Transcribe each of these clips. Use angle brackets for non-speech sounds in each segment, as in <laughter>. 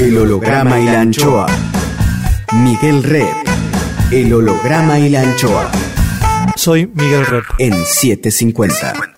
El holograma y la anchoa. Miguel Red. El holograma y la anchoa. Soy Miguel Rep. En 750.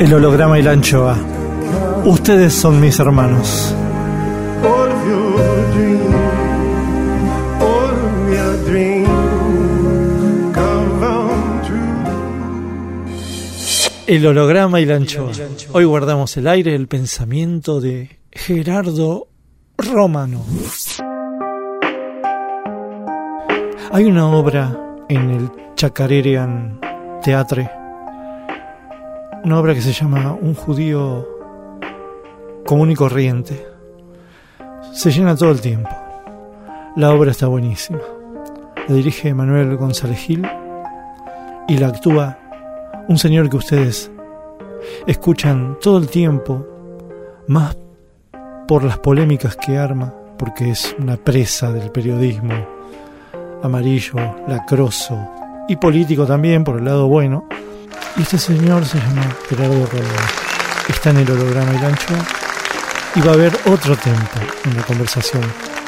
El holograma y la anchoa. Ustedes son mis hermanos. El holograma y la anchoa. Hoy guardamos el aire, el pensamiento de Gerardo Romano. Hay una obra en el Chacarerian Teatre, una obra que se llama Un judío común y corriente. Se llena todo el tiempo. La obra está buenísima. La dirige Manuel González Gil y la actúa un señor que ustedes escuchan todo el tiempo, más por las polémicas que arma, porque es una presa del periodismo amarillo, lacroso y político también, por el lado bueno. Y este señor se llama Gerardo Román. Está en el holograma y la anchoa y va a haber otro tempo en la conversación.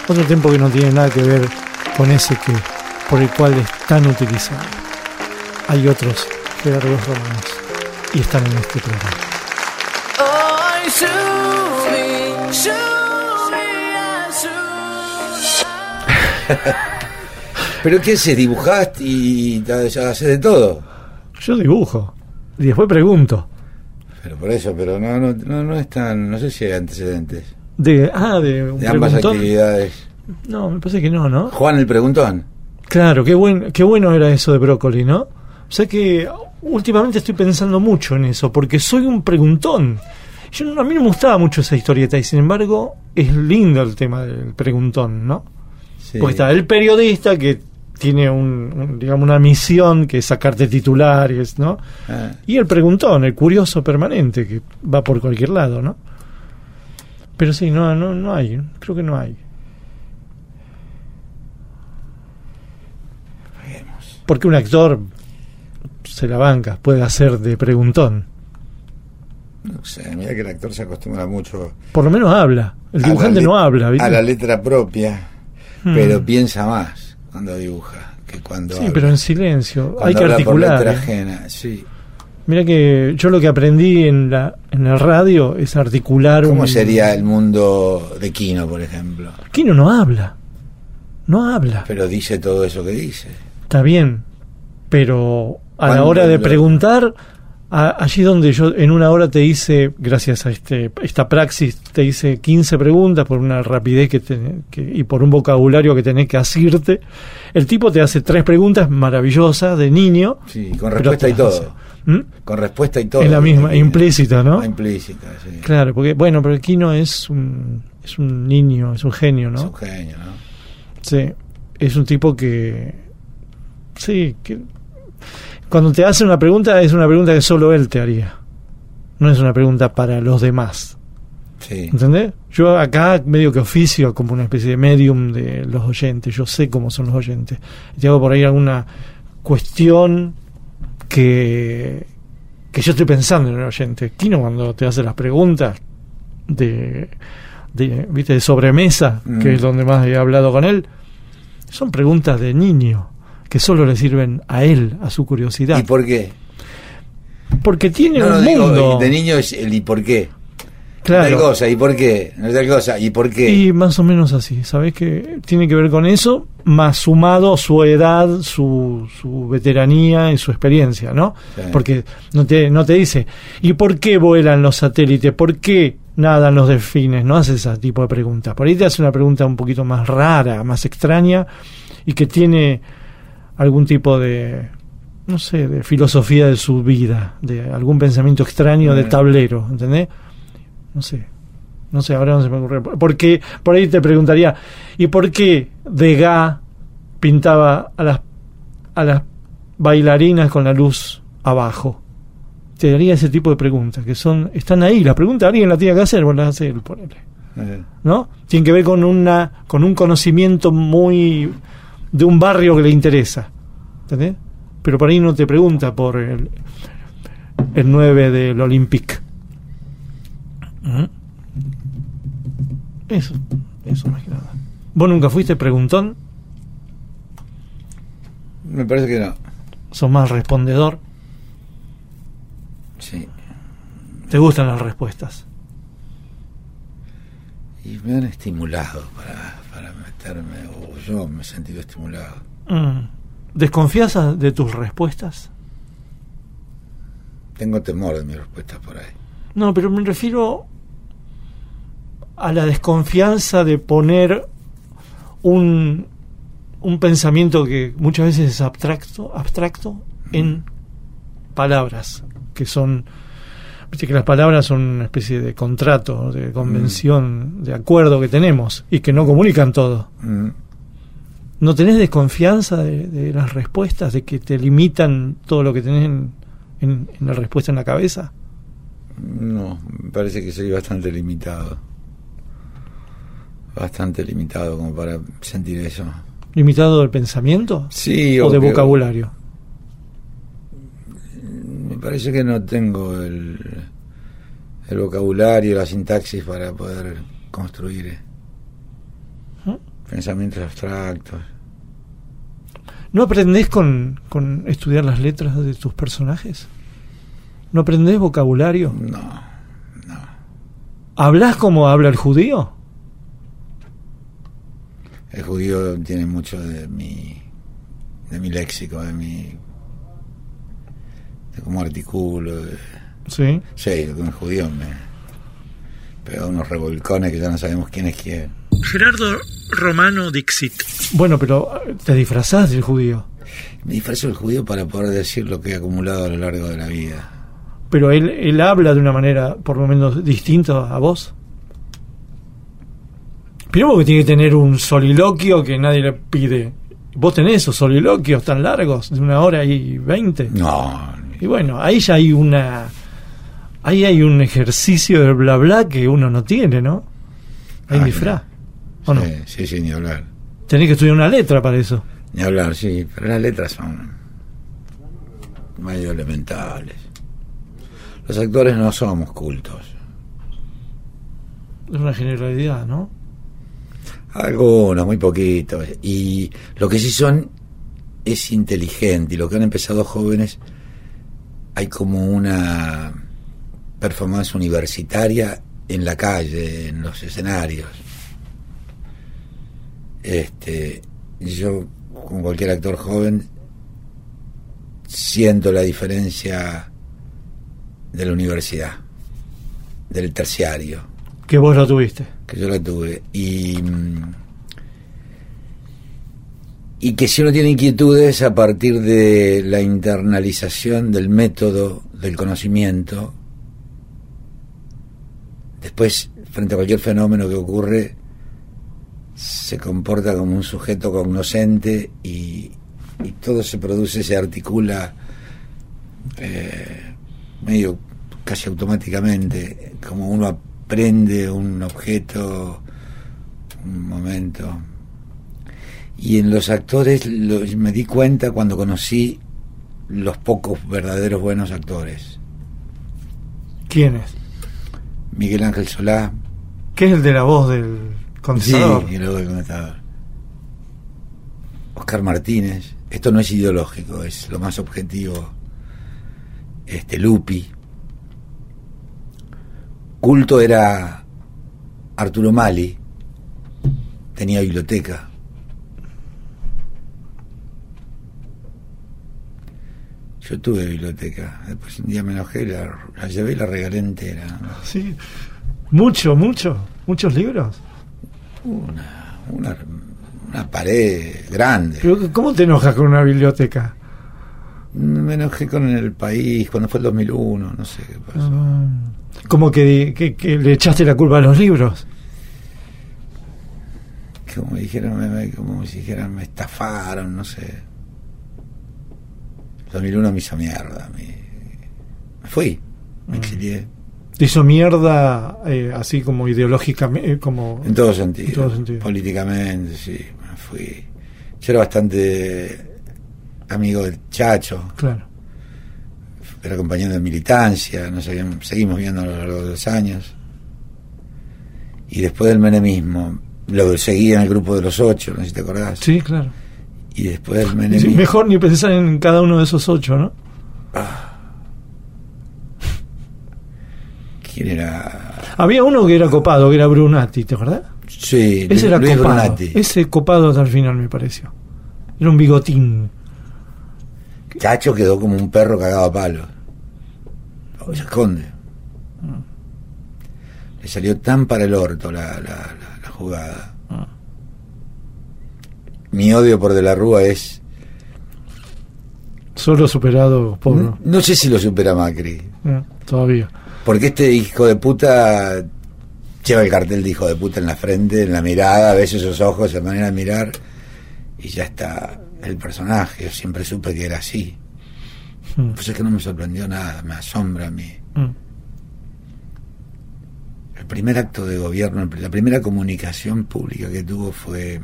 Otro tempo que no tiene nada que ver con ese que por el cual es tan utilizado. Hay otros Gerardo Romanos y están en este programa. <laughs> ¿Pero qué haces? ¿Dibujaste y ya haces de todo? Yo dibujo y después pregunto. Pero por eso, pero no, no, no, no es tan, no sé si hay antecedentes De, ah, de un de ambas preguntón. actividades. No, me parece que no, ¿no? Juan el preguntón. Claro, qué, buen, qué bueno era eso de brócoli, ¿no? O sea que últimamente estoy pensando mucho en eso, porque soy un preguntón. Yo, a mí no me gustaba mucho esa historieta, y sin embargo es lindo el tema del preguntón, ¿no? Sí. Porque está el periodista que tiene un, un, digamos una misión que es sacarte titulares, ¿no? Ah, Y el preguntón, el curioso permanente que va por cualquier lado, ¿no? Pero sí, no, no, no hay, creo que no hay. Porque un actor se la banca, puede hacer de preguntón. no sé, mira que el actor se acostumbra mucho Por lo menos habla. El dibujante no habla, ¿viste? a la letra propia, Hmm. pero piensa más cuando dibuja que cuando Sí, habla. pero en silencio. Cuando Hay que articular. ¿eh? ajena, sí. Mira que yo lo que aprendí en la en el radio es articular ¿Cómo un- sería el mundo de Kino, por ejemplo? Kino no habla. No habla. Pero dice todo eso que dice. Está bien, pero a la hora de preguntar, a- allí donde yo en una hora te hice, gracias a este esta praxis, te hice 15 preguntas por una rapidez que, te- que- y por un vocabulario que tenés que asirte, el tipo te hace tres preguntas maravillosas de niño. Sí, con respuesta y todo. hace. ¿Mm? Con respuesta y todo. Es la misma, Porque- implícita, ¿no? Implícita, sí. Claro, porque bueno, pero Kino es un es un niño, es un genio, Es ¿no? un genio, ¿no? Sí, es un tipo que sí, que cuando te hace una pregunta es una pregunta que solo él te haría. No es una pregunta para los demás. Sí. ¿Entendés? Yo acá medio que oficio como una especie de medium de los oyentes. Yo sé cómo son los oyentes. Te hago por ahí alguna cuestión que, que yo estoy pensando en el oyente. Kino cuando te hace las preguntas de, de, ¿viste? de sobremesa, Mm. que es donde más he hablado con él, son preguntas de niño que solo le sirven a él, a su curiosidad. ¿Y por qué? Porque tiene No, no, un digo, mundo. de niño es el ¿y por qué? claro. Tal cosa, ¿y por qué? No es tal cosa, ¿y por qué? Y más o menos así, ¿sabes? Que tiene que ver con eso, más sumado su edad, su, su veteranía y su experiencia, ¿no? Sí. Porque no te, no te dice, ¿y por qué vuelan los satélites? ¿Por qué nadan los delfines? No hace ese tipo de preguntas. Por ahí te hace una pregunta un poquito más rara, más extraña y que tiene algún tipo de, no sé, de filosofía de su vida, de algún pensamiento extraño de Mm. tablero, ¿entendés? No sé. No sé, ahora no se me ocurre. Porque por ahí te preguntaría, ¿y por qué Degas pintaba a las, a las bailarinas con la luz abajo? Te daría ese tipo de preguntas, que son están ahí. La pregunta alguien la tiene que hacer, vos la hace él, ponele. ¿No? Tiene que ver con, una, con un conocimiento muy de un barrio que le interesa. ¿Entendés? Pero por ahí no te pregunta por el, el 9 del Olympique. ¿Mm? Eso, eso más que nada. ¿Vos nunca fuiste preguntón? Me parece que no. ¿Sos más respondedor? Sí. ¿Te gustan las respuestas? Y me han estimulado para, para meterme, o yo me he sentido estimulado. Mm. ¿Desconfías a- de tus respuestas? Tengo temor de mis respuestas por ahí. No, pero me refiero a la desconfianza de poner un, un pensamiento que muchas veces es abstracto, abstracto en palabras, que son, que las palabras son una especie de contrato, de convención, de acuerdo que tenemos y que no comunican todo. Mm, ¿No tenés desconfianza de, de las respuestas, de que te limitan todo lo que tenés en, en- en la respuesta en la cabeza? No, me parece que soy bastante limitado. Bastante limitado como para sentir eso. ¿Limitado del pensamiento? Sí, ¿O de que- vocabulario? Me parece que no tengo el, el vocabulario, la sintaxis para poder construir eh, ¿Mm? pensamientos abstractos. ¿No aprendés con, con estudiar las letras de tus personajes? ¿No aprendés vocabulario? No, no. ¿Hablas como habla el judío? El judío tiene mucho de mi, de mi léxico, de mi, de cómo articulo. de- Sí. sí, que un judío me pega unos revolcones que ya no sabemos quién es quién. Gerardo Romano Dixit. Bueno, pero te disfrazás del judío. Me disfrazo del judío para poder decir lo que he acumulado a lo largo de la vida. Pero él, él habla de una manera por lo menos distinta a vos. Primero que tiene que tener un soliloquio que nadie le pide. ¿Vos tenés esos soliloquios tan largos, de una hora y veinte? No, Y bueno, ahí ya hay una. Ahí hay un ejercicio del bla bla que uno no tiene, ¿no? Hay Ah, disfraz. ¿O no? sí, sí, sí, ni hablar. Tenés que estudiar una letra para eso. Ni hablar, sí, pero las letras son medio elementales. Los actores no somos cultos. Es una generalidad, ¿no? Algunos, muy poquitos. Y lo que sí son es inteligente. Y lo que han empezado jóvenes, hay como una performance universitaria en la calle, en los escenarios. Este, yo, con cualquier actor joven, siento la diferencia de la universidad, del terciario Que vos lo tuviste. que yo la tuve y mm, y que si uno tiene inquietudes a partir de la internalización del método del conocimiento después frente a cualquier fenómeno que ocurre se comporta como un sujeto cognoscente y, y todo se produce se articula eh, medio casi automáticamente, como uno aprende un objeto, un momento. Y en los actores lo- me di cuenta cuando conocí los pocos verdaderos buenos actores. ¿Quiénes? Miguel Ángel Solá. ¿Qué es el de la voz del condensador? Sí, y luego el condensador. Oscar Martínez. Esto no es ideológico, es lo más objetivo. Este Lupi. Culto era Arturo Mali. Tenía biblioteca. Yo tuve biblioteca. Después un día me enojé, la, la llevé y la regalé entera. Sí. Mucho, mucho. Muchos libros. Una, una, una pared grande. Pero, ¿Cómo te enojas con una biblioteca? Me enojé con el país cuando fue el 2001, no sé qué pasó. Ah, como que, que- que le echaste la culpa a los libros. Como dijeron, me, como si dijeran, me estafaron, no sé. El 2001 me hizo mierda. Me, me fui, me exilié. Te hizo mierda eh, así como ideológicamente, como... En todo sentido. En todo sentido. Políticamente, sí, me fui. Yo era bastante amigo del Chacho, Claro. era compañero de militancia, nos habíamos- seguimos viendo a lo largo de los años. Y después del menemismo, lo seguí en el grupo de los ocho, no sé si te acordás. Sí, claro. Y después del Sí, menemismo. mejor ni pensar en cada uno de esos ocho, ¿no? ¿Quién era? Había uno que era copado, que era Brunati, ¿te acordás? Sí, Ese era Luis copado. Brunati. Ese copado hasta el final, me pareció. Era un bigotín. Chacho quedó como un perro cagado a palo. Se esconde. Le salió tan para el orto la, la, la- la jugada. Ah. Mi odio por De la Rúa es. Solo superado por... No, sé si lo supera Macri. Eh, todavía. Porque este hijo de puta lleva el cartel de hijo de puta en la frente, en la mirada, a veces esos ojos, la manera de mirar, y ya está el personaje. Yo siempre supe que era así. Mm, Pues es que no me sorprendió nada, me asombra a mí. mm. El primer acto de gobierno, la primera comunicación pública que tuvo fue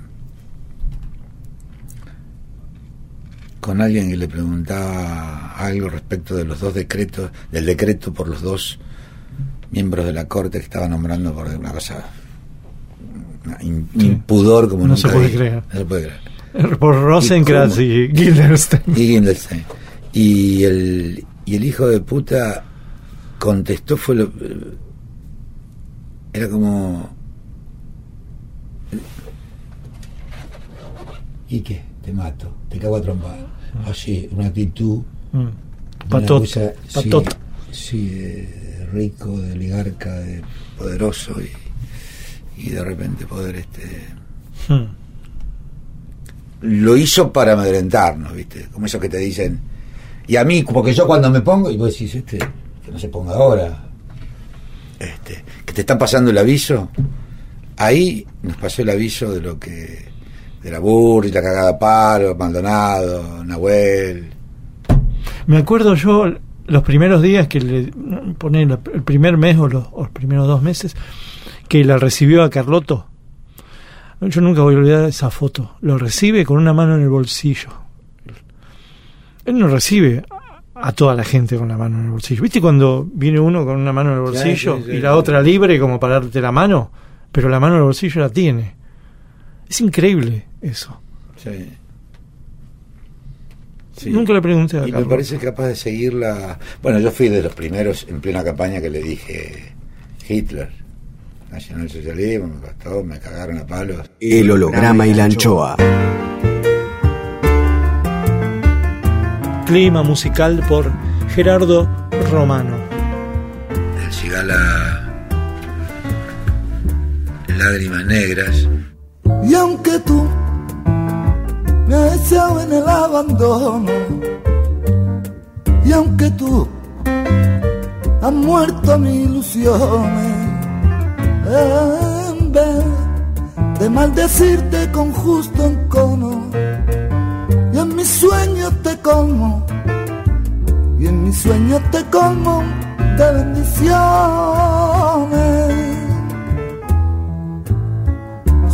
con alguien que le preguntaba algo respecto de los dos decretos, del decreto por los dos miembros de la corte que estaba nombrando por una cosa in- Sí. impudor como No nunca se puede vi. creer. No se puede creer. Por Rosencrantz cómo? y Guildenstern. Y Guildenstern. Y el, y el hijo de puta contestó, fue lo. Era como. ¿Y qué? Te mato, te cago a trompar. Así, una actitud. Mm. una Patot, sí. Sí, de rico, de oligarca, de poderoso y, y de repente poder este Mm. lo hizo para amedrentarnos, ¿viste? Como esos que te dicen, y a mí, porque yo cuando me pongo, y vos decís, este, que no se ponga ahora, este, que te están pasando el aviso, ahí nos pasó el aviso de lo que, de la Burri, la cagada a palo, Maldonado, Nahuel, Me acuerdo yo los primeros días que le poné la- el primer mes o los, o los primeros dos meses que la recibió a Carloto. Yo nunca voy a olvidar esa foto. Lo recibe con una mano en el bolsillo. Él no recibe a toda la gente con la mano en el bolsillo. ¿Viste cuando viene uno con una mano en el bolsillo sí, sí, y la otra libre como para darte la mano? Pero la mano en el bolsillo la tiene. Es increíble eso. Sí. Sí. Nunca le pregunté a Y me Carlos. parece capaz de seguirla. Bueno, yo fui de los primeros en plena campaña que le dije Hitler, nacionalsocialismo, me costó, me cagaron a palos. El holograma y la anchoa. Clima musical por Gerardo Romano. El cigala Lágrimas Negras. Y aunque tú me echado en el abandono, y aunque tú has muerto mis ilusiones, en vez de maldecirte con justo encono, y en mis sueños te colmo, y en mis sueños te colmo de bendiciones.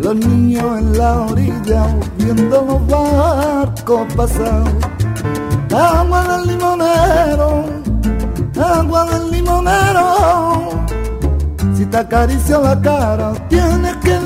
Los niños en la orilla viendo los barcos pasar. Agua del limonero, agua del limonero. Si te acaricio la cara, tienes que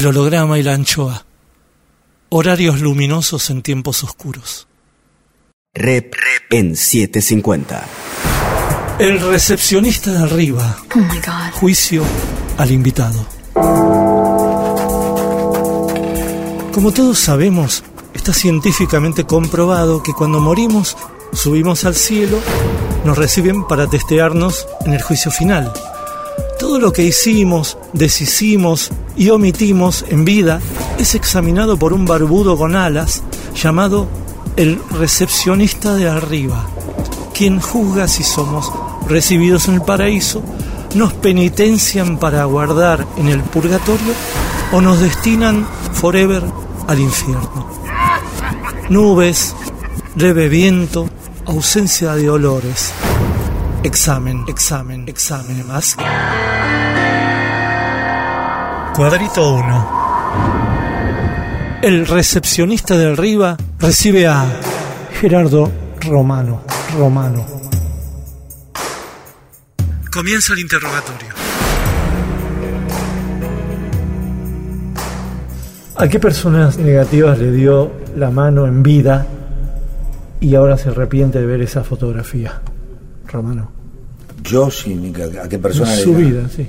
el holograma y la anchoa. Horarios luminosos en tiempos oscuros. Rep en 750. El recepcionista de arriba. Oh my God. Juicio al invitado. Como todos sabemos, está científicamente comprobado que cuando morimos, subimos al cielo, nos reciben para testearnos en el juicio final. Todo lo que hicimos, deshicimos y omitimos en vida es examinado por un barbudo con alas llamado el recepcionista de arriba, quien juzga si somos recibidos en el paraíso, nos penitencian para guardar en el purgatorio o nos destinan forever al infierno. Nubes, leve viento, ausencia de olores. Examen, examen, examen más. Cuadrito 1. El recepcionista del Riva recibe a Gerardo Romano. Romano. Comienza el interrogatorio. ¿A qué personas negativas le dio la mano en vida y ahora se arrepiente de ver esa fotografía? Romano. Yo sí, ¿a qué persona su vida, sí.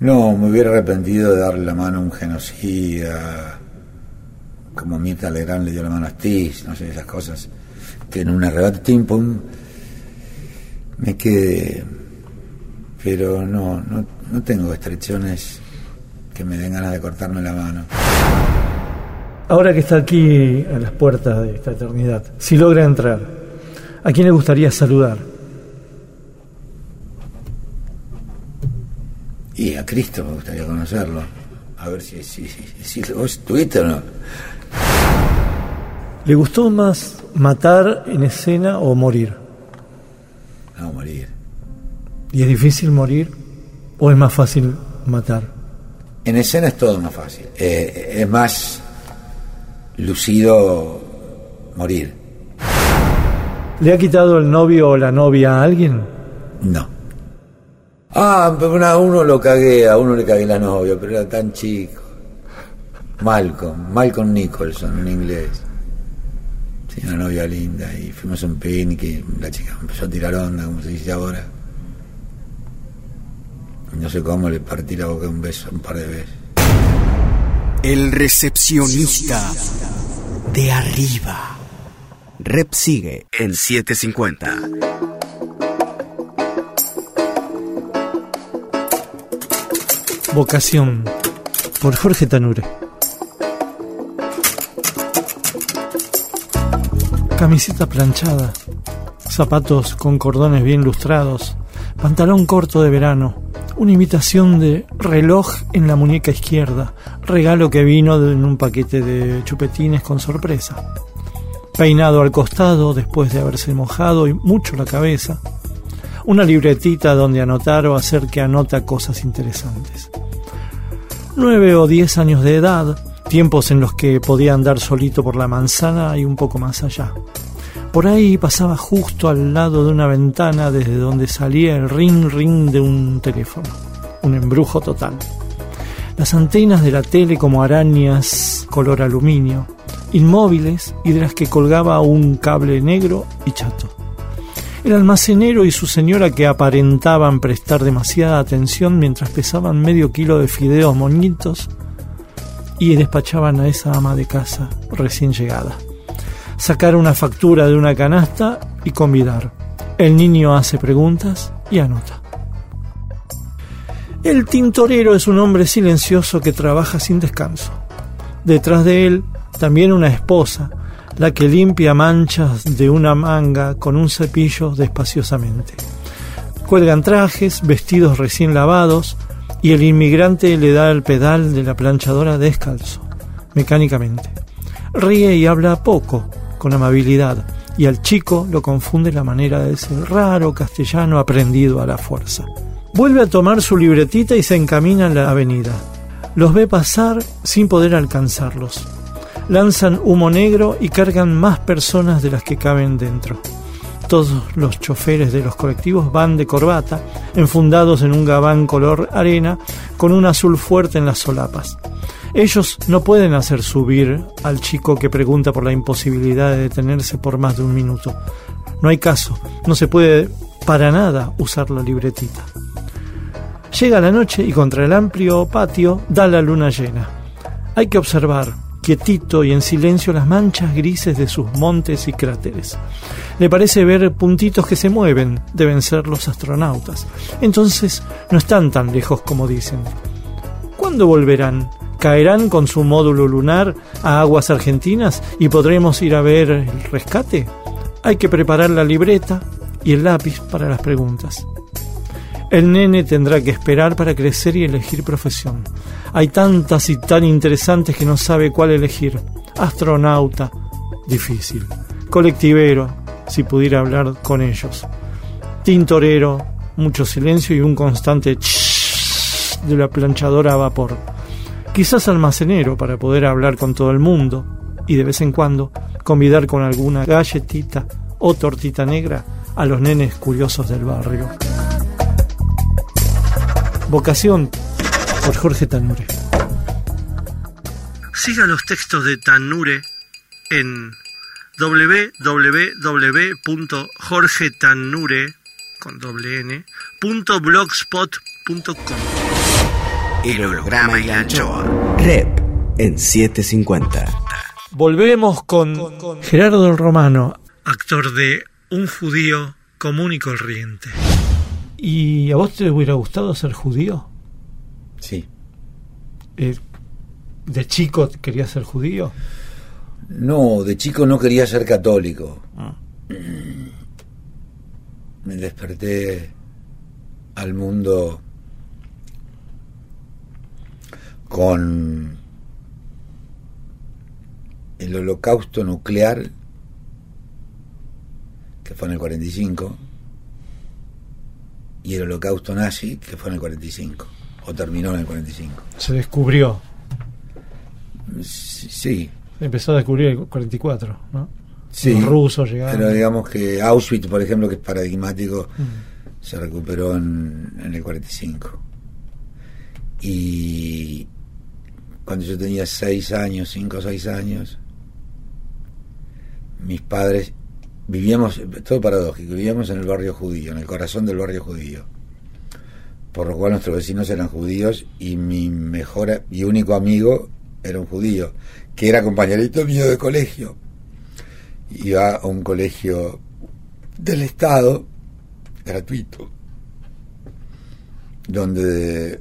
No, me hubiera arrepentido de darle la mano a un genocida, como Mirta Legrand le dio la mano a Stis, no sé, esas cosas, que en un arrebato tim, pum, me quedé. Pero no, no, no tengo estrechones que me den ganas de cortarme la mano. Ahora que está aquí a las puertas de esta eternidad, si logra entrar, ¿a quién le gustaría saludar? Y a Cristo me gustaría conocerlo. A ver si, si, si, si vos estuviste o no. ¿Le gustó más matar en escena o morir? No, morir. ¿Y es difícil morir o es más fácil matar? En escena es todo más fácil. Eh, es más lucido morir. ¿Le ha quitado el novio o la novia a alguien? No. Ah, pero a uno lo cagué, a uno le cagué la novia, pero era tan chico. Malcolm, Malcolm Nicholson en inglés. Tenía una novia linda y fuimos a un picnic y la chica empezó a tirar onda, como se dice ahora. No sé cómo le partí la boca un beso un par de veces. El recepcionista de arriba. Rep sigue en 750. Vocación, por Jorge Tanure. Camiseta planchada, zapatos con cordones bien lustrados, pantalón corto de verano, una imitación de reloj en la muñeca izquierda, regalo que vino en un paquete de chupetines con sorpresa. Peinado al costado después de haberse mojado y mucho la cabeza, una libretita donde anotar o hacer que anota cosas interesantes. Nueve o diez años de edad, tiempos en los que podía andar solito por la manzana y un poco más allá. Por ahí pasaba justo al lado de una ventana desde donde salía el ring ring de un teléfono. Un embrujo total. Las antenas de la tele como arañas color aluminio, inmóviles y de las que colgaba un cable negro y chato. El almacenero y su señora que aparentaban prestar demasiada atención mientras pesaban medio kilo de fideos moñitos y despachaban a esa ama de casa recién llegada. Sacar una factura de una canasta y convidar. El niño hace preguntas y anota. El tintorero es un hombre silencioso que trabaja sin descanso. Detrás de él, también una esposa, la que limpia manchas de una manga con un cepillo despaciosamente. Cuelgan trajes, vestidos recién lavados, y el inmigrante le da el pedal de la planchadora descalzo, mecánicamente. Ríe y habla poco, con amabilidad, y al chico lo confunde la manera de ese raro castellano aprendido a la fuerza. Vuelve a tomar su libretita y se encamina en la avenida. Los ve pasar sin poder alcanzarlos. Lanzan humo negro y cargan más personas de las que caben dentro. Todos los choferes de los colectivos van de corbata, enfundados en un gabán color arena, con un azul fuerte en las solapas. Ellos no pueden hacer subir al chico que pregunta por la imposibilidad de detenerse por más de un minuto. No hay caso, no se puede para nada usar la libretita. Llega la noche y contra el amplio patio da la luna llena. Hay que observar quietito y en silencio las manchas grises de sus montes y cráteres. Le parece ver puntitos que se mueven, deben ser los astronautas. Entonces no están tan lejos como dicen. ¿Cuándo volverán? ¿Caerán con su módulo lunar a aguas argentinas y podremos ir a ver el rescate? Hay que preparar la libreta y el lápiz para las preguntas. El nene tendrá que esperar para crecer y elegir profesión. Hay tantas y tan interesantes que no sabe cuál elegir. Astronauta, difícil. Colectivero, si pudiera hablar con ellos. Tintorero, mucho silencio y un constante de la planchadora a vapor. Quizás almacenero para poder hablar con todo el mundo y de vez en cuando convidar con alguna galletita o tortita negra a los nenes curiosos del barrio. Vocación por Jorge Tanure. Siga los textos de Tanure en www.jorgetanure con doble n, El holograma y la anchoa. Rep en 750. Volvemos con Gerardo el Romano, actor de Un judío común y corriente. ¿Y a vos te hubiera gustado ser judío? Sí. Eh, ¿De chico querías ser judío? No, de chico no quería ser católico. Ah. Me desperté al mundo con el holocausto nuclear, que fue en el 45, y el holocausto nazi, que fue en el 45, o terminó en el 45. Se descubrió. Sí. Empezó a descubrir el 44, ¿no? Sí, Los rusos llegaron. Pero digamos que Auschwitz, por ejemplo, que es paradigmático, se recuperó en, en el 45. Y cuando yo tenía seis años, cinco o seis años, mis padres vivíamos, todo paradójico, vivíamos en el barrio judío, en el corazón del barrio judío. Por lo cual nuestros vecinos eran judíos y mi mejor y único amigo era un judío, que era compañerito mío de colegio. Iba a un colegio del Estado, gratuito, donde de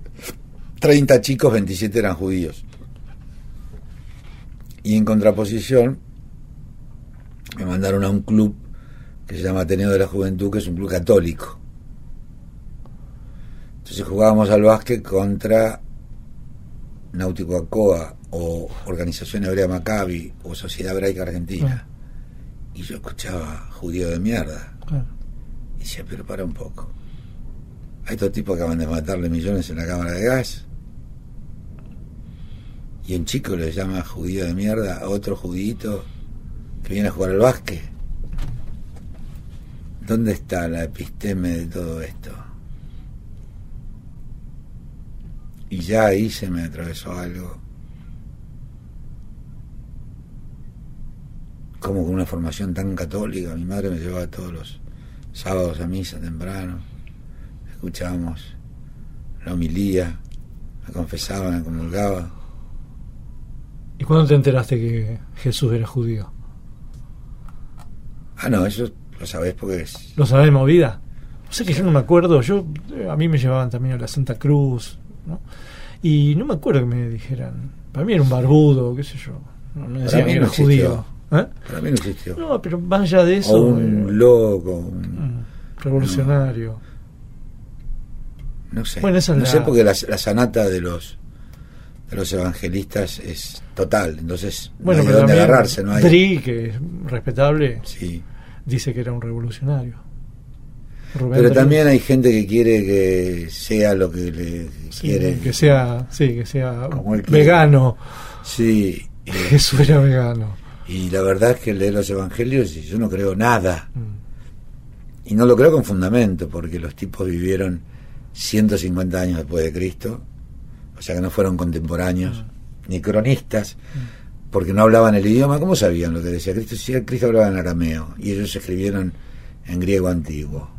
30 chicos, 27 eran judíos. Y en contraposición, me mandaron a un club que se llama Ateneo de la Juventud, que es un club católico. Entonces jugábamos al básquet contra Náutico Acoa o Organización Hebrea Maccabi o Sociedad Hebraica Argentina. Y yo escuchaba judío de mierda. Y decía, pero para un poco. A estos tipos acaban de matarle millones en la cámara de gas. Y un chico le llama judío de mierda a otro judito que viene a jugar al básquet. ¿Dónde está la episteme de todo esto? Y ya ahí se me atravesó algo. Como con una formación tan católica, mi madre me llevaba todos los sábados a misa temprano, escuchábamos la homilía, me confesaba, me comulgaba. ¿Y cuándo te enteraste que Jesús era judío? Ah, no, eso lo sabés porque es... ¿Lo sabés de movida? O sea que yo no me acuerdo, yo eh, a mí me llevaban también a la Santa Cruz, ¿no? Y no me acuerdo que me dijeran, para mí era un barbudo, qué sé yo, no, no decían mí que no era judío. ¿Eh? Para mí no existió. No, pero más allá de o eso, un eh, loco, un- revolucionario. no sé. Bueno, esa es no la- sé porque la, la sanata de los de los evangelistas es total, entonces Bueno, no hay pero dónde también agarrarse, no hay. Dri, que es respetable, Sí. dice que era un revolucionario. Rubén Pero Dri. también hay gente que quiere que sea lo que le Sí, quiere. que sea, sí, que sea vegano. Sí. <laughs> eh, Jesús era vegano. y la verdad es que leer los evangelios y yo no creo nada. Mm. Y no lo creo con fundamento, porque los tipos vivieron 150 años después de Cristo, o sea que no fueron contemporáneos, ni cronistas, porque no hablaban el idioma. ¿Cómo sabían lo que decía Cristo? Si Cristo hablaba en arameo, y ellos escribieron en griego antiguo.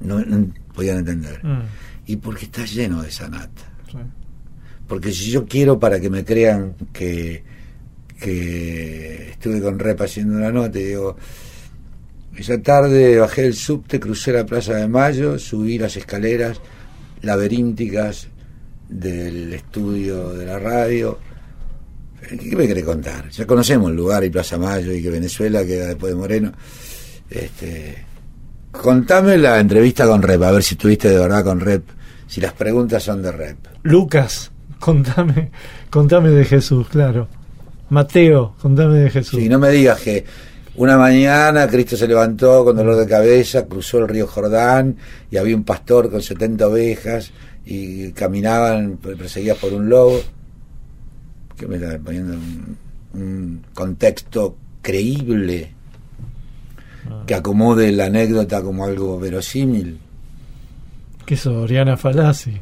No, no podían entender. Mm, Y porque está lleno de sanata. sí. Porque si yo quiero para que me crean que, que estuve con Rep haciendo una nota y digo, esa tarde bajé del subte, crucé la Plaza de Mayo, subí las escaleras laberínticas del estudio de la radio. ¿Qué me quiere contar? Ya conocemos el lugar y Plaza Mayo y que Venezuela queda después de Moreno. Este, contame la entrevista con Rep, a ver si estuviste de verdad con Rep, si las preguntas son de Rep. Lucas, contame, contame de Jesús, claro. Mateo, contame de Jesús. Sí, no me digas que una mañana Cristo se levantó con dolor de cabeza, cruzó el río Jordán y había un pastor con 70 ovejas y caminaban perseguidas por un lobo. Que me está poniendo un, un contexto creíble que acomode la anécdota como algo verosímil. Que es Oriana Falasi.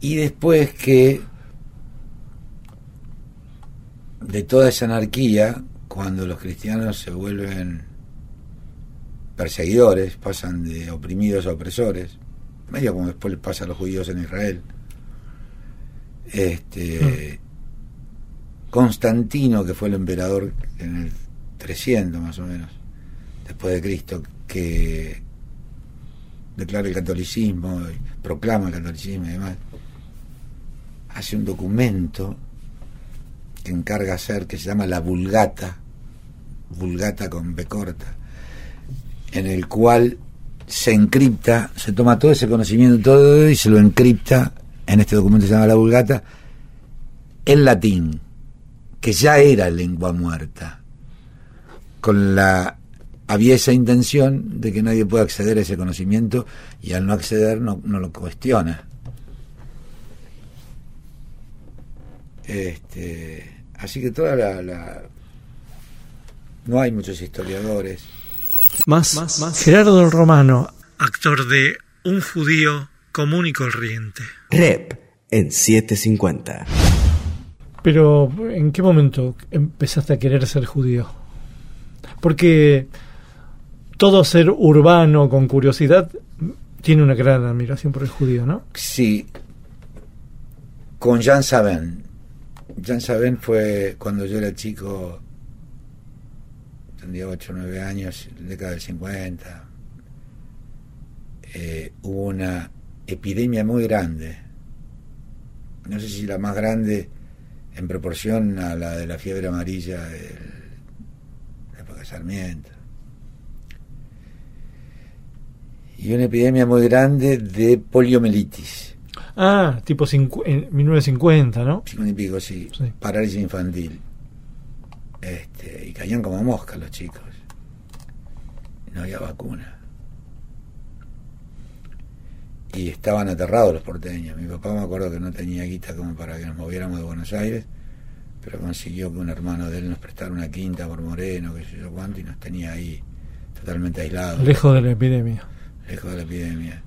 Y después que de toda esa anarquía, cuando los cristianos se vuelven perseguidores, pasan de oprimidos a opresores, medio como después les pasa a los judíos en Israel. Este Constantino, que fue el emperador en el 300 más o menos, después de Cristo, que declara el catolicismo, y proclama el catolicismo y demás, hace un documento que encarga hacer, que se llama la Vulgata, Vulgata con B corta, en el cual se encripta, se toma todo ese conocimiento todo y se lo encripta en este documento que se llama la Vulgata, en latín, que ya era lengua muerta, con la había esa intención de que nadie pueda acceder a ese conocimiento y al no acceder no, no lo cuestiona. Este, así que toda la, la, no hay muchos historiadores. Más, más, Gerardo el Romano, actor de Un judío común y corriente. Rep en 750. Pero, ¿en qué momento empezaste a querer ser judío? Porque todo ser urbano con curiosidad tiene una gran admiración por el judío, ¿no? Sí. Con Jean Sabin. Jean Sabin fue cuando yo era chico, tendría 8 o 9 años, década del 50. Eh, hubo una epidemia muy grande. No sé si la más grande en proporción a la de la fiebre amarilla de la época de Sarmiento. Y una epidemia muy grande de poliomielitis. Ah, tipo en 1950, ¿no? 50 y pico, sí. Sí. Parálisis infantil. Este, y caían como moscas los chicos. No había vacuna. Y estaban aterrados los porteños. Mi papá me acuerdo que no tenía guita como para que nos moviéramos de Buenos Aires, pero consiguió que un hermano de él nos prestara una quinta por Moreno, que sé yo cuánto, y nos tenía ahí totalmente aislados, Lejos de la epidemia. lejos de la epidemia.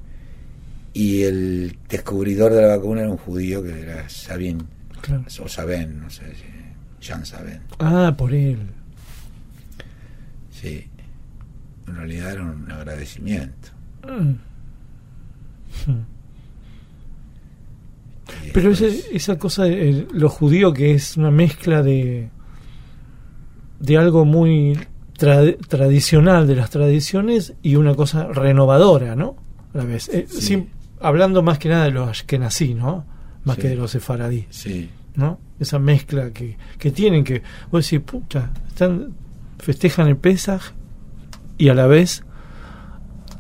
Y el descubridor de la vacuna era un judío que era Sabin, Claro. o Sabén, no sé si. Jean Sabin. Ah, por él. Sí. En realidad era un agradecimiento. Mm. Mm. Y Pero ese- esa cosa, de el- lo judío que es una mezcla de, de algo muy tra- tradicional de las tradiciones y una cosa renovadora, ¿no? A la vez. Eh, Sí. sin- hablando más que nada de los ashkenazí, ¿no? Más Sí. que de los sefaradí, Sí, ¿no? Esa mezcla que, que tienen que, vos decís, puta, están, festejan el Pesaj y a la vez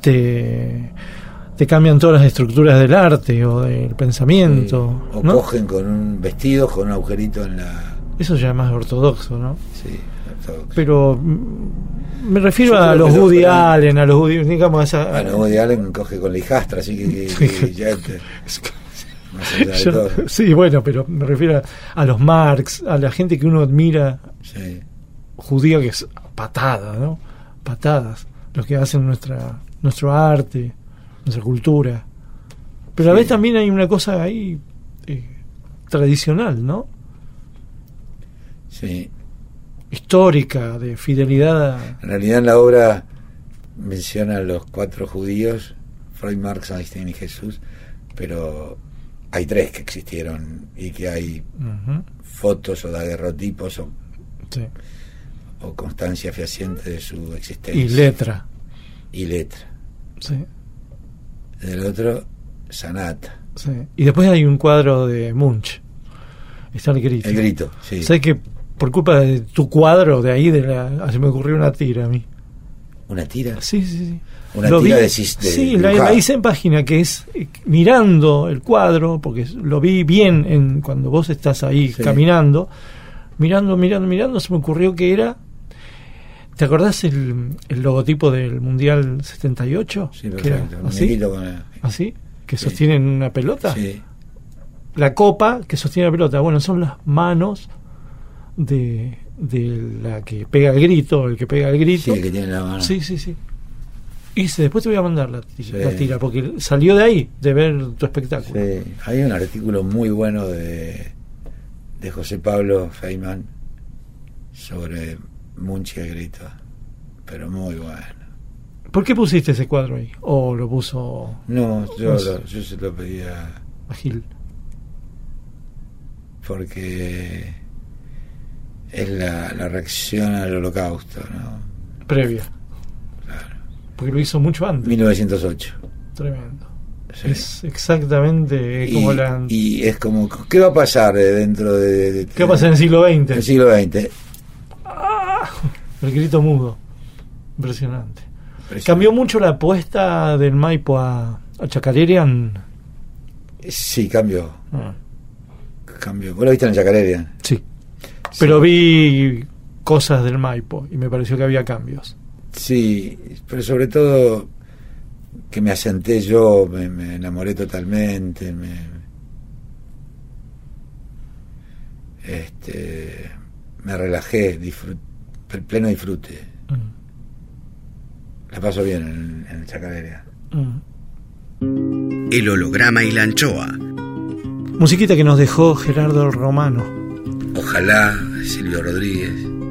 te, te cambian todas las estructuras del arte o del pensamiento, o ¿no? cogen con un vestido con un agujerito en la. Eso ya es más ortodoxo, ¿no? Sí, ortodoxo. Pero mm, me refiero a los Woody Allen, a los Woody, digamos, a Bueno, Woody Allen coge con la hijastra, así que, que- que <laughs> ya te- más allá de <laughs> Yo- todo. <laughs> sí, bueno, pero me refiero a, a los Marx, a la gente que uno admira Sí, judía que es patada, ¿no? Patadas, los que hacen nuestra nuestro arte, nuestra cultura. Pero a la Sí. vez también hay una cosa ahí eh, tradicional, ¿no? sí. Histórica, de fidelidad a... En realidad en la obra menciona a los cuatro judíos, Freud, Marx, Einstein y Jesús, pero hay tres que existieron y que hay fotos o daguerrotipos o Sí. o constancia fehaciente de su existencia. Y letra. Y letra. Sí, Del otro, Sanata. sí. Y después hay un cuadro de Munch. Está el grito. El grito, sí. Sé que por culpa de tu cuadro de ahí, de la, se me ocurrió una tira a mí. Una tira. Sí, sí, sí. Una Lo tira vi- de de Sí, la, hice en página, que es eh, mirando el cuadro, porque lo vi bien en, cuando vos estás ahí Sí. caminando, mirando, mirando, mirando, se me ocurrió que era... ¿Te acordás el, el logotipo del Mundial 78? Sí, Que era así, con la- así, que Sí. sostienen una pelota. Sí. La copa que sostiene la pelota, bueno, son las manos de, de la que pega el grito, el que pega el grito. Sí, el que tiene la mano. Sí, sí, sí. Y se- después te voy a mandar la, Sí. la tira, porque salió de ahí, de ver tu espectáculo. Sí. Hay un artículo muy bueno de, de José Pablo Feynman sobre Munch y el grito. Pero muy bueno. ¿Por qué pusiste ese cuadro ahí? ¿O lo puso No, yo, lo- yo se lo pedía a Gil? porque es la, la reacción al holocausto, ¿no? Previa. Porque lo hizo mucho antes. 1908. Tremendo. Sí. Es exactamente como y, la... y es como, ¿qué va a pasar eh, dentro de, de- ¿Qué pasa en el siglo XX? del siglo XX? El grito mudo. Impresionante. Impresionante. ¿Cambió mucho la apuesta del Maipo a, a Chacarerian? Sí, cambió. Ah, Cambió. ¿Vos lo viste en el Chacarera? sí. Pero vi cosas del Maipo y me pareció que había cambios. Sí, pero sobre todo que me asenté yo, me, me enamoré totalmente, me, este, me relajé, disfrut- pl- pleno disfrute. Mm. La paso bien en, en el Chacarera. Mm. El holograma y la anchoa. Musiquita que nos dejó Gerardo el Romano. Ojalá, Silvio Rodríguez.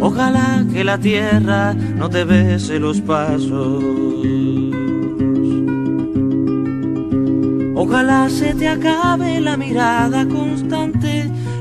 Ojalá que la tierra no te bese los pasos. Ojalá se te acabe la mirada constante,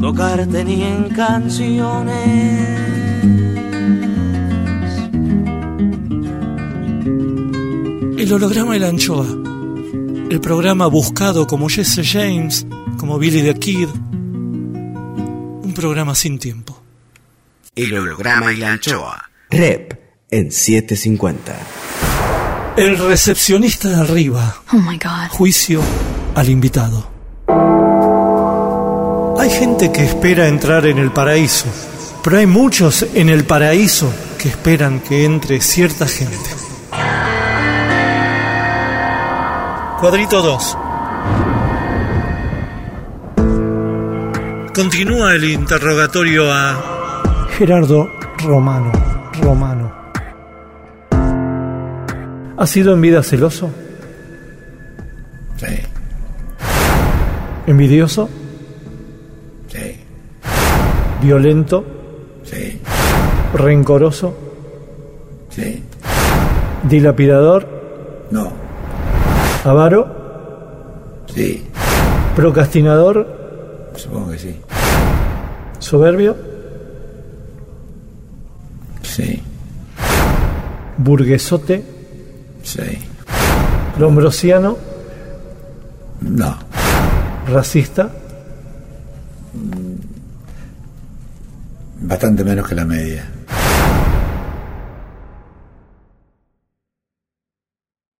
tocarte ni en canciones. El holograma de la anchoa. El programa buscado como Jesse James, como Billy the Kid. Un programa sin tiempo. El holograma y la anchoa. Rep en 750. El recepcionista de arriba. Oh my God. Juicio al invitado. Hay gente que espera entrar en el paraíso, pero hay muchos en el paraíso que esperan que entre cierta gente. Cuadrito 2. Continúa el interrogatorio a Gerardo Romano. Romano. ¿Ha sido en vida celoso? Sí, ¿Envidioso? ¿Violento? sí, ¿Rencoroso? sí. ¿Dilapidador? No, ¿Avaro? sí, ¿Procrastinador? supongo que sí. ¿Soberbio? Sí, ¿Burguesote? sí. ¿Lombrosiano? No, ¿Racista? Bastante menos que la media.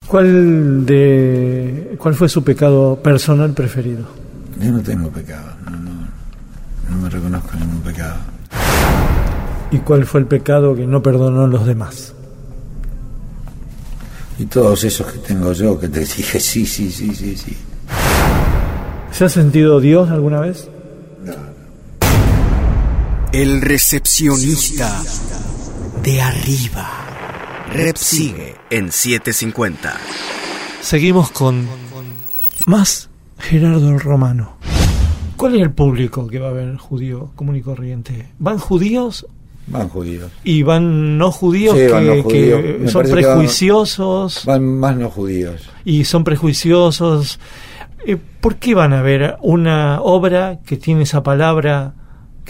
¿Cuál, de, ¿Cuál fue su pecado personal preferido? Yo no tengo pecado, no, no, no me reconozco ningún pecado. ¿Y cuál fue el pecado que no perdonó a los demás? Y todos esos que tengo yo, que te dije sí, sí, sí, sí, sí. ¿Se ha sentido Dios alguna vez? El recepcionista de arriba. Rep sigue en 750. Seguimos con más Gerardo Romano. ¿Cuál es el público que va a ver judío común y corriente? ¿Van judíos Van judíos. y van no judíos Sí, que, van no que judíos. Me son parece que van- prejuiciosos Van más no judíos. y son prejuiciosos? Eh, ¿Por qué van a ver una obra que tiene esa palabra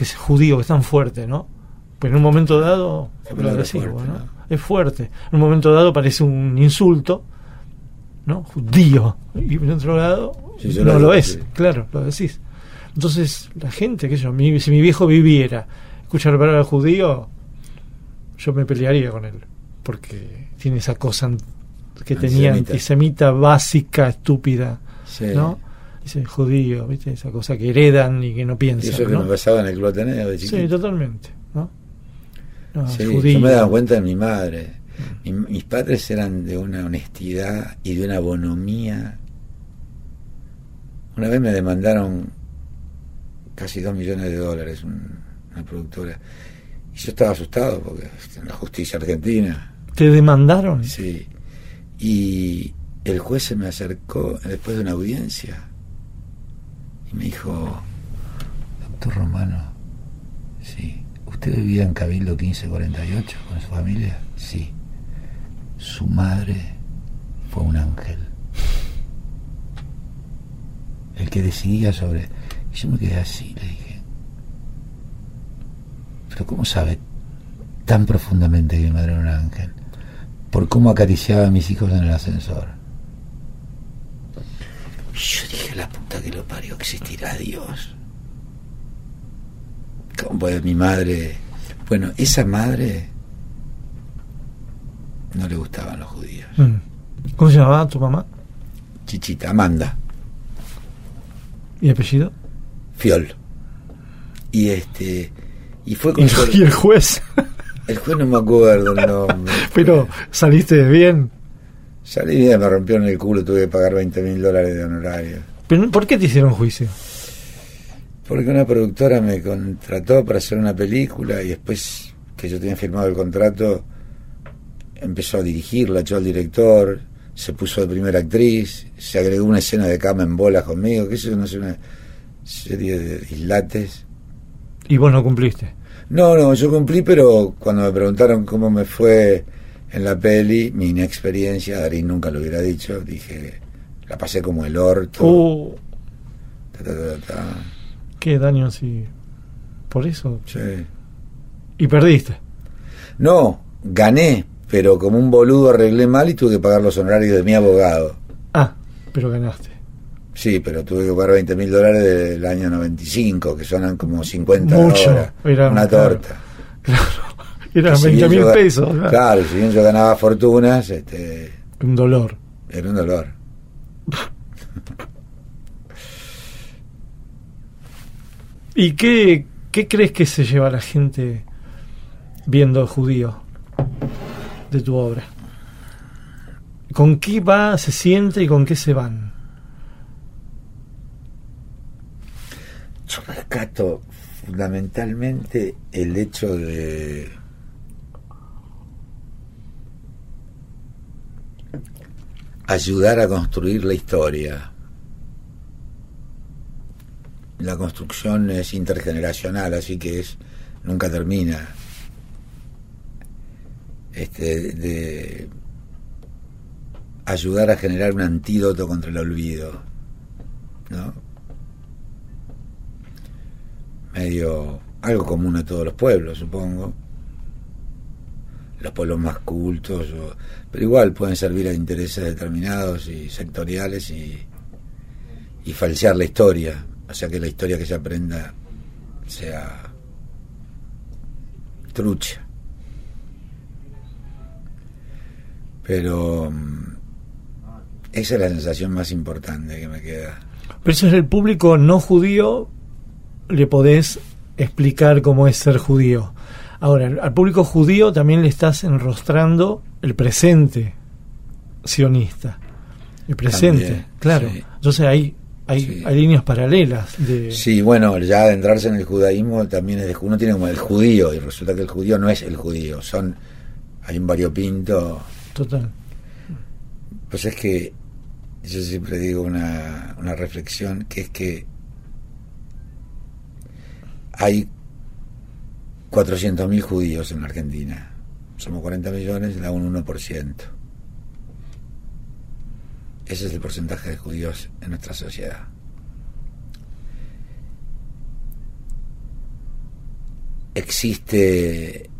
que es judío, que es tan fuerte, ¿no? Pues en un momento dado palabra recibo, fuerte, ¿no? ¿no? Es fuerte. En un momento dado parece un insulto, ¿no? Judío. Y en otro lado Sí, no lo es, sí. claro, lo decís. Entonces, la gente, sé yo, mi- si mi viejo viviera, escuchar la palabra judío, yo me pelearía con él, porque tiene esa cosa que tenía Antisemita. antisemita básica, estúpida, Sí. ¿no? Dice judío, ¿viste? Esa cosa que heredan y que no Y piensan, eso que ¿no? me pasaba en el Club Ateneo de Sí, chiquito. totalmente, ¿no? No, Sí, yo me daba cuenta de mi madre. Mi- mis padres eran de una honestidad y de una bonomía. Una vez me demandaron casi dos millones de dólares un- una productora. Y yo estaba asustado porque en la justicia argentina. ¿Te demandaron? Sí. Y el juez se me acercó después de una audiencia y me dijo, doctor Romano, sí, ¿usted vivía en Cabildo 1548 con su familia? Sí. Su madre fue un ángel. El que decidía sobre... Y yo me quedé así, le dije. Pero ¿cómo sabe tan profundamente que mi madre era un ángel? Por cómo acariciaba a mis hijos en el ascensor. Yo dije, la puta que lo parió, existirá Dios. ¿Cómo puede mi madre? Bueno, esa madre no le gustaban los judíos. Mm. ¿Cómo se llamaba tu mamá? Chichita, Amanda, ¿Y apellido? Fiol. Y este. Y fue ¿Y, con y el juez? El juez no me acuerdo el nombre. <laughs> Pero saliste bien. Salí bien, me rompieron el culo, tuve que pagar 20 mil dólares de honorario. ¿Pero ¿Por qué te hicieron juicio? Porque una productora me contrató para hacer una película y después que yo tenía firmado el contrato, empezó a dirigirla, echó al director, se puso de primera actriz, se agregó una escena de cama en bolas conmigo, que eso no es una serie de dislates. Y vos no cumpliste. No, no, yo cumplí, pero cuando me preguntaron cómo me fue en la peli, mi inexperiencia, Darín nunca lo hubiera dicho, dije, la pasé como el orto. Uh, ta, ta, ta, ta. qué daño si... Por eso. Sí. Y perdiste. No, gané, pero como un boludo arreglé mal y tuve que pagar los honorarios de mi abogado. Ah, pero ganaste. Sí, pero tuve que pagar 20 mil dólares del año 95, que suenan como 50 Mucho. ahora. Era- Una claro. torta. Claro. Eran Si 20 bien mil pesos. claro. Claro, si bien yo ganaba fortunas, este, Un dolor. era un dolor. ¿Y qué, qué crees que se lleva la gente viendo judío de tu obra? ¿Con qué va, se siente y con qué se van? Yo rescato fundamentalmente el hecho de ayudar a construir la historia. La construcción es intergeneracional, así que es nunca termina. Este, de ayudar a generar un antídoto contra el olvido, ¿no? medio algo común a todos los pueblos, supongo. Los pueblos más cultos, pero igual pueden servir a intereses determinados y sectoriales y, y falsear la historia, o sea que la historia que se aprenda sea trucha. Pero mm, esa es la sensación más importante que me queda. Pero eso es el público no judío, le podés explicar cómo es ser judío. Ahora, al- público judío también le estás enrostrando el presente sionista. El presente, También, claro. sí. Entonces hay, hay, Sí. hay líneas paralelas de... Sí, bueno, ya adentrarse en el judaísmo también es de, uno tiene como el judío y resulta que el judío no es el judío, son hay un variopinto. Total. Pues es que yo siempre digo una, una reflexión que es que hay 400.000 judíos en la Argentina. Somos 40 millones, da un 1%. Ese es el porcentaje de judíos en nuestra sociedad. existe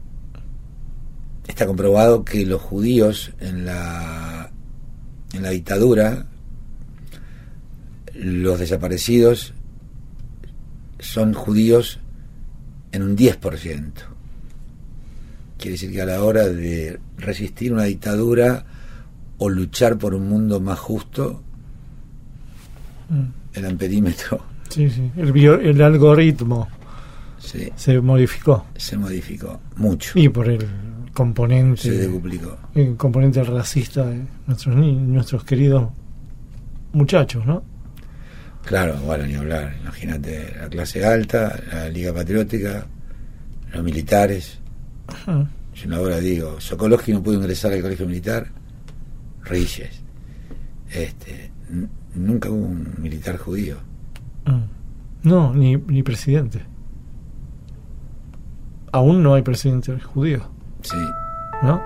está comprobado que los judíos en la en la dictadura los desaparecidos son judíos en un 10%. Quiere decir que a la hora de resistir una dictadura o luchar por un mundo más justo, Mm. el amperímetro Sí, sí. El, bio- el algoritmo se, se modificó. se modificó mucho, Y por el componente... se decuplicó. el componente racista de nuestros nuestros queridos muchachos, ¿no? Claro, bueno, ni hablar. Imagínate la clase alta, la Liga Patriótica, los militares. Yo ahora digo, Sokolowski no pudo ingresar al colegio militar, Reyes. Este, nunca hubo un militar judío. ah. No, ni, ni presidente. Aún no hay presidente judío, Sí, ¿no?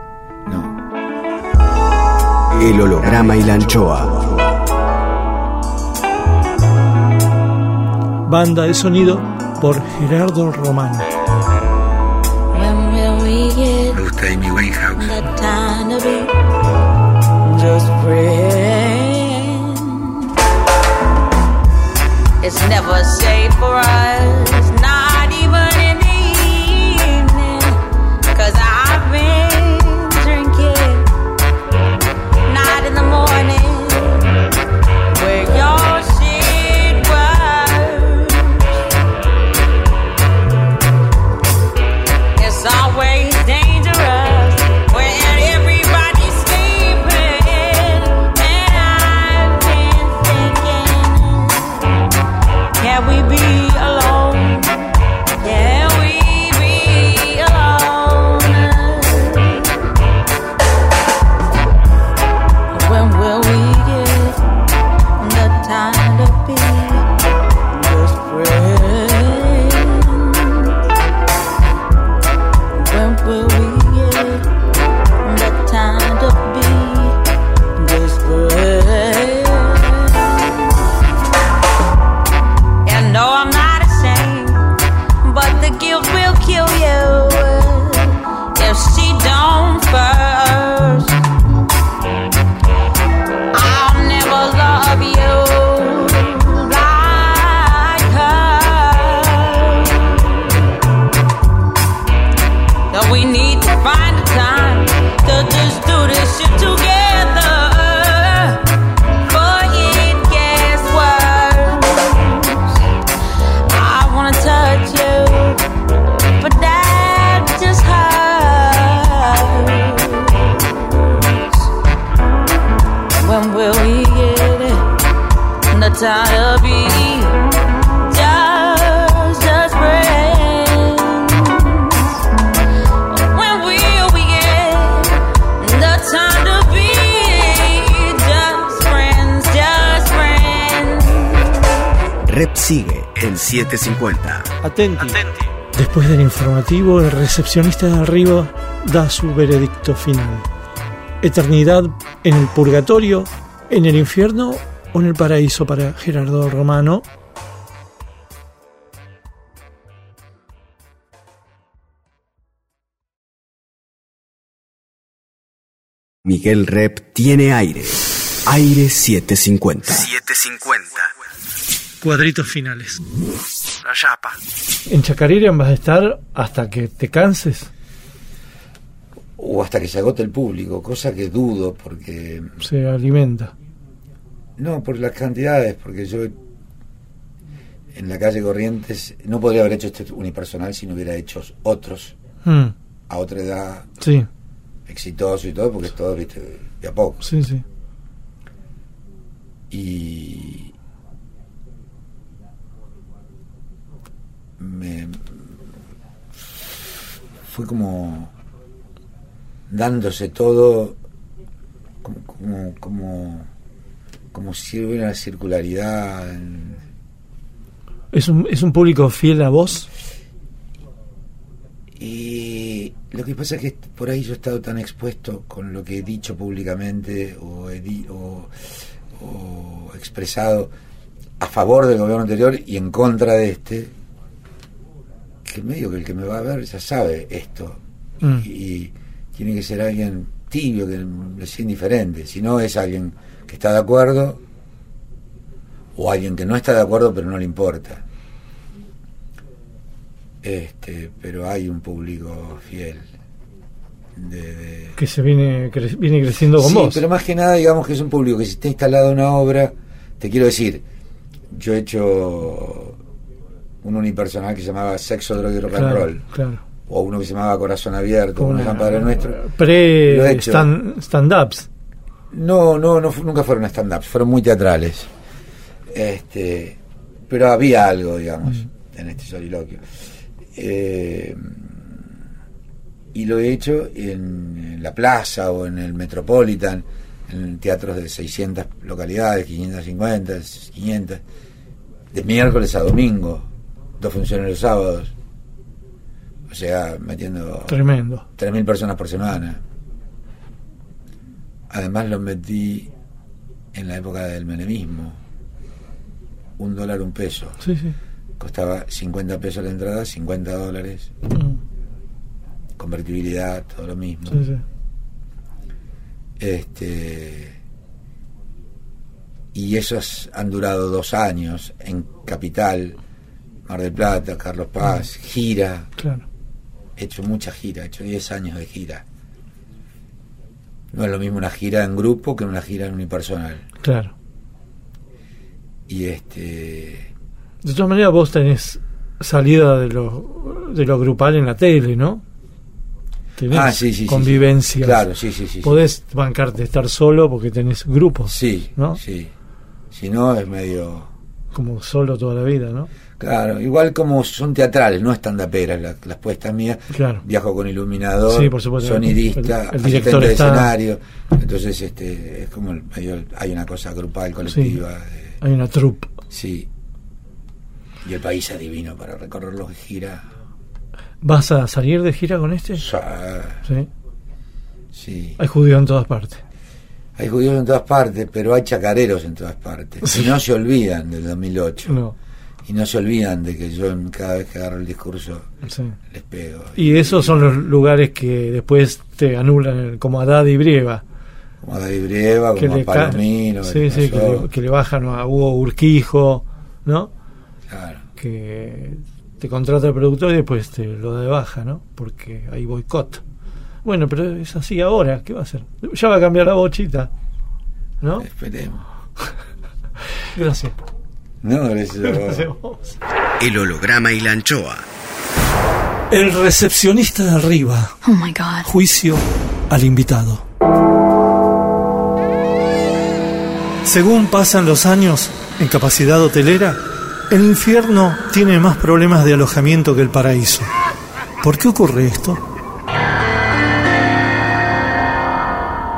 no. El holograma y la anchoa. Banda de sonido por Gerardo Román. When will we get Me gusta Amy Winehouse. the time to be just friends? It's never safe for us, Rep sigue en 750. Atenti. Después del informativo, el recepcionista de arriba da su veredicto final. Eternidad en el purgatorio, en el infierno o en el paraíso para Gerardo Romano. Miguel Rep tiene aire. Aire 750. 750. Cuadritos finales. La chapa. En Chacaririan vas a estar hasta que te canses. O hasta que se agote el público, cosa que dudo porque... Se alimenta. No, por las cantidades, porque yo en la calle Corrientes no podría haber hecho este unipersonal si no hubiera hecho otros Mm, a otra edad, sí, exitoso y todo, porque es todo, viste, de a poco. sí, sí. y me fue como dándose todo como como como, como si hubiera una circularidad ¿Es un, ¿Es un público fiel a vos? y lo que pasa es que por ahí yo he estado tan expuesto con lo que he dicho públicamente o, he di- o, o expresado a favor del gobierno anterior y en contra de este, que medio que el que me va a ver ya sabe esto. Mm. Y tiene que ser alguien tibio, que le sea indiferente. Si no, es alguien que está de acuerdo o alguien que no está de acuerdo pero no le importa. Este, pero hay un público fiel. De, de- Que se viene, cre- viene creciendo con Sí, vos. pero más que nada, digamos que es un público que si está instalado una obra, te quiero decir, yo he hecho un unipersonal que se llamaba Sexo, Droga y Rock and Roll, claro. o uno que se llamaba Corazón Abierto, Como uno llama Padre Nuestro. Lo he Pre hecho. stand- stand-ups. No, no, no, nunca fueron stand-ups, fueron muy teatrales. Este, pero había algo, digamos, Mm. en este soliloquio. Eh, y lo he hecho en, en la plaza o en el Metropolitan, en teatros de 600 localidades, 550, 500, de miércoles a domingo, dos funciones los sábados. O sea, metiendo Tremendo. 3.000 personas por semana. Además los metí en la época del menemismo. Un dólar, un peso. Sí, sí. Costaba 50 pesos la entrada, 50 dólares. Mm, Convertibilidad, todo lo mismo. sí, sí. Este, y esos han durado dos años en Capital, Mar del Plata, Carlos Paz, gira. Claro. He hecho mucha gira, he hecho 10 años de gira. No es lo mismo una gira en grupo que una gira en unipersonal. Claro. Y este. De todas maneras, vos tenés salida de lo, de lo grupal en la tele, ¿no? Tenés Ah, sí, sí, sí, sí. convivencias. Claro, sí, sí, sí. sí. Podés bancarte estar solo porque tenés grupos. Sí, ¿no? sí. Si no, es medio. Como solo toda la vida, ¿no? Claro, igual como son teatrales, no estandaperas las, las puestas mías. Claro. Viajo con iluminador, Sí, por supuesto. sonidista, El- director de está- escenario. Entonces, este, es como el hay una cosa grupal, colectiva. de- Hay una troupe. sí. Y el país es divino para recorrerlo de gira. ¿Vas a salir de gira con este? Sí. sí. Hay judíos en todas partes. Hay judíos en todas partes, pero hay chacareros en todas partes. Y no se olvidan del 2008. No. Y no se olvidan de que yo en- cada vez que agarro el discurso Sí. les pego. Y esos son los lugares que después te anulan, como Haddad y Brieva. Como a David Brieva, Que como a Palomino. sí, sí, que, le, que le bajan a Hugo Urquijo, ¿no? Claro. Que te contrata el productor y después te lo de baja, ¿no? Porque hay boicot. Bueno, pero es así ahora, ¿qué va a hacer? Ya va a cambiar la bochita, ¿no? Esperemos. <laughs> Gracias. No. <laughs> El holograma y la anchoa. El recepcionista de arriba. Oh my God. Juicio al invitado. Según pasan los años, en capacidad hotelera, el infierno tiene más problemas de alojamiento que el paraíso. ¿Por qué ocurre esto?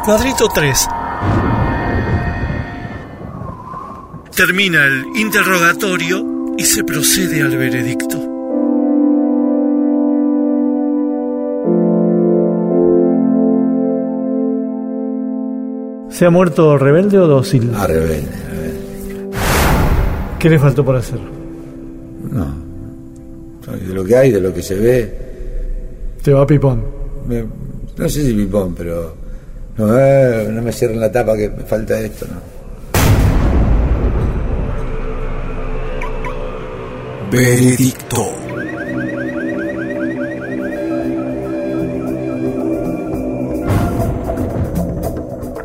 Cuadrito 3. Termina el interrogatorio y se procede al veredicto. ¿Se ha muerto rebelde o dócil? Ah, rebelde, rebelde. ¿Qué le faltó por hacer? No. De lo que hay, de lo que se ve. Te va pipón. me- no sé si pipón, pero. No, eh, no me cierren la tapa que me falta esto, ¿no? Veredicto.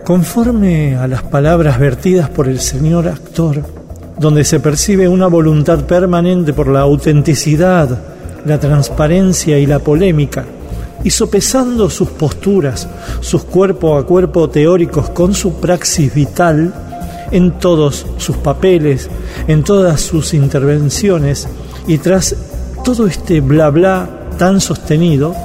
Conforme a las palabras vertidas por el señor actor, donde se percibe una voluntad permanente por la autenticidad, la transparencia y la polémica, y sopesando sus posturas, sus cuerpo a cuerpo teóricos con su praxis vital, en todos sus papeles, en todas sus intervenciones, y tras todo este bla bla tan sostenido,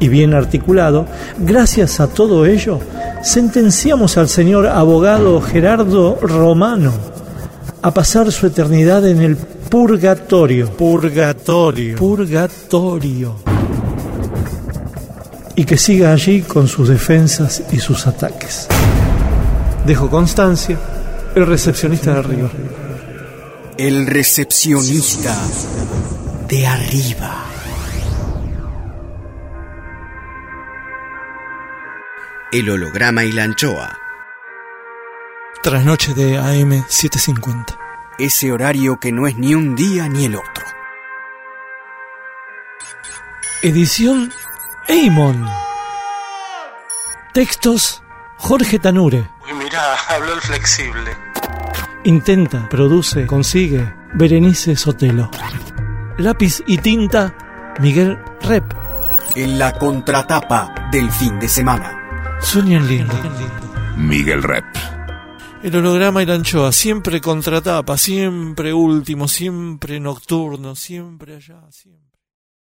y bien articulado, gracias a todo ello, sentenciamos al señor abogado Gerardo Romano a pasar su eternidad en el purgatorio. Purgatorio. Purgatorio. Y que siga allí con sus defensas y sus ataques. Dejo constancia, el recepcionista de arriba. El recepcionista de arriba. El holograma y la anchoa. Trasnoche de AM 750. Ese horario que no es ni un día ni el otro. Edición Eimon. Textos Jorge Tanure. Uy, mira, <laughs> habló el flexible. Intenta, produce, consigue Berenice Sotelo. Lápiz y tinta Miguel Rep. En la contratapa del fin de semana. Sueñan lindo. Miguel Rep. El holograma y la anchoa, siempre contratapa, siempre último, siempre nocturno, siempre allá, siempre.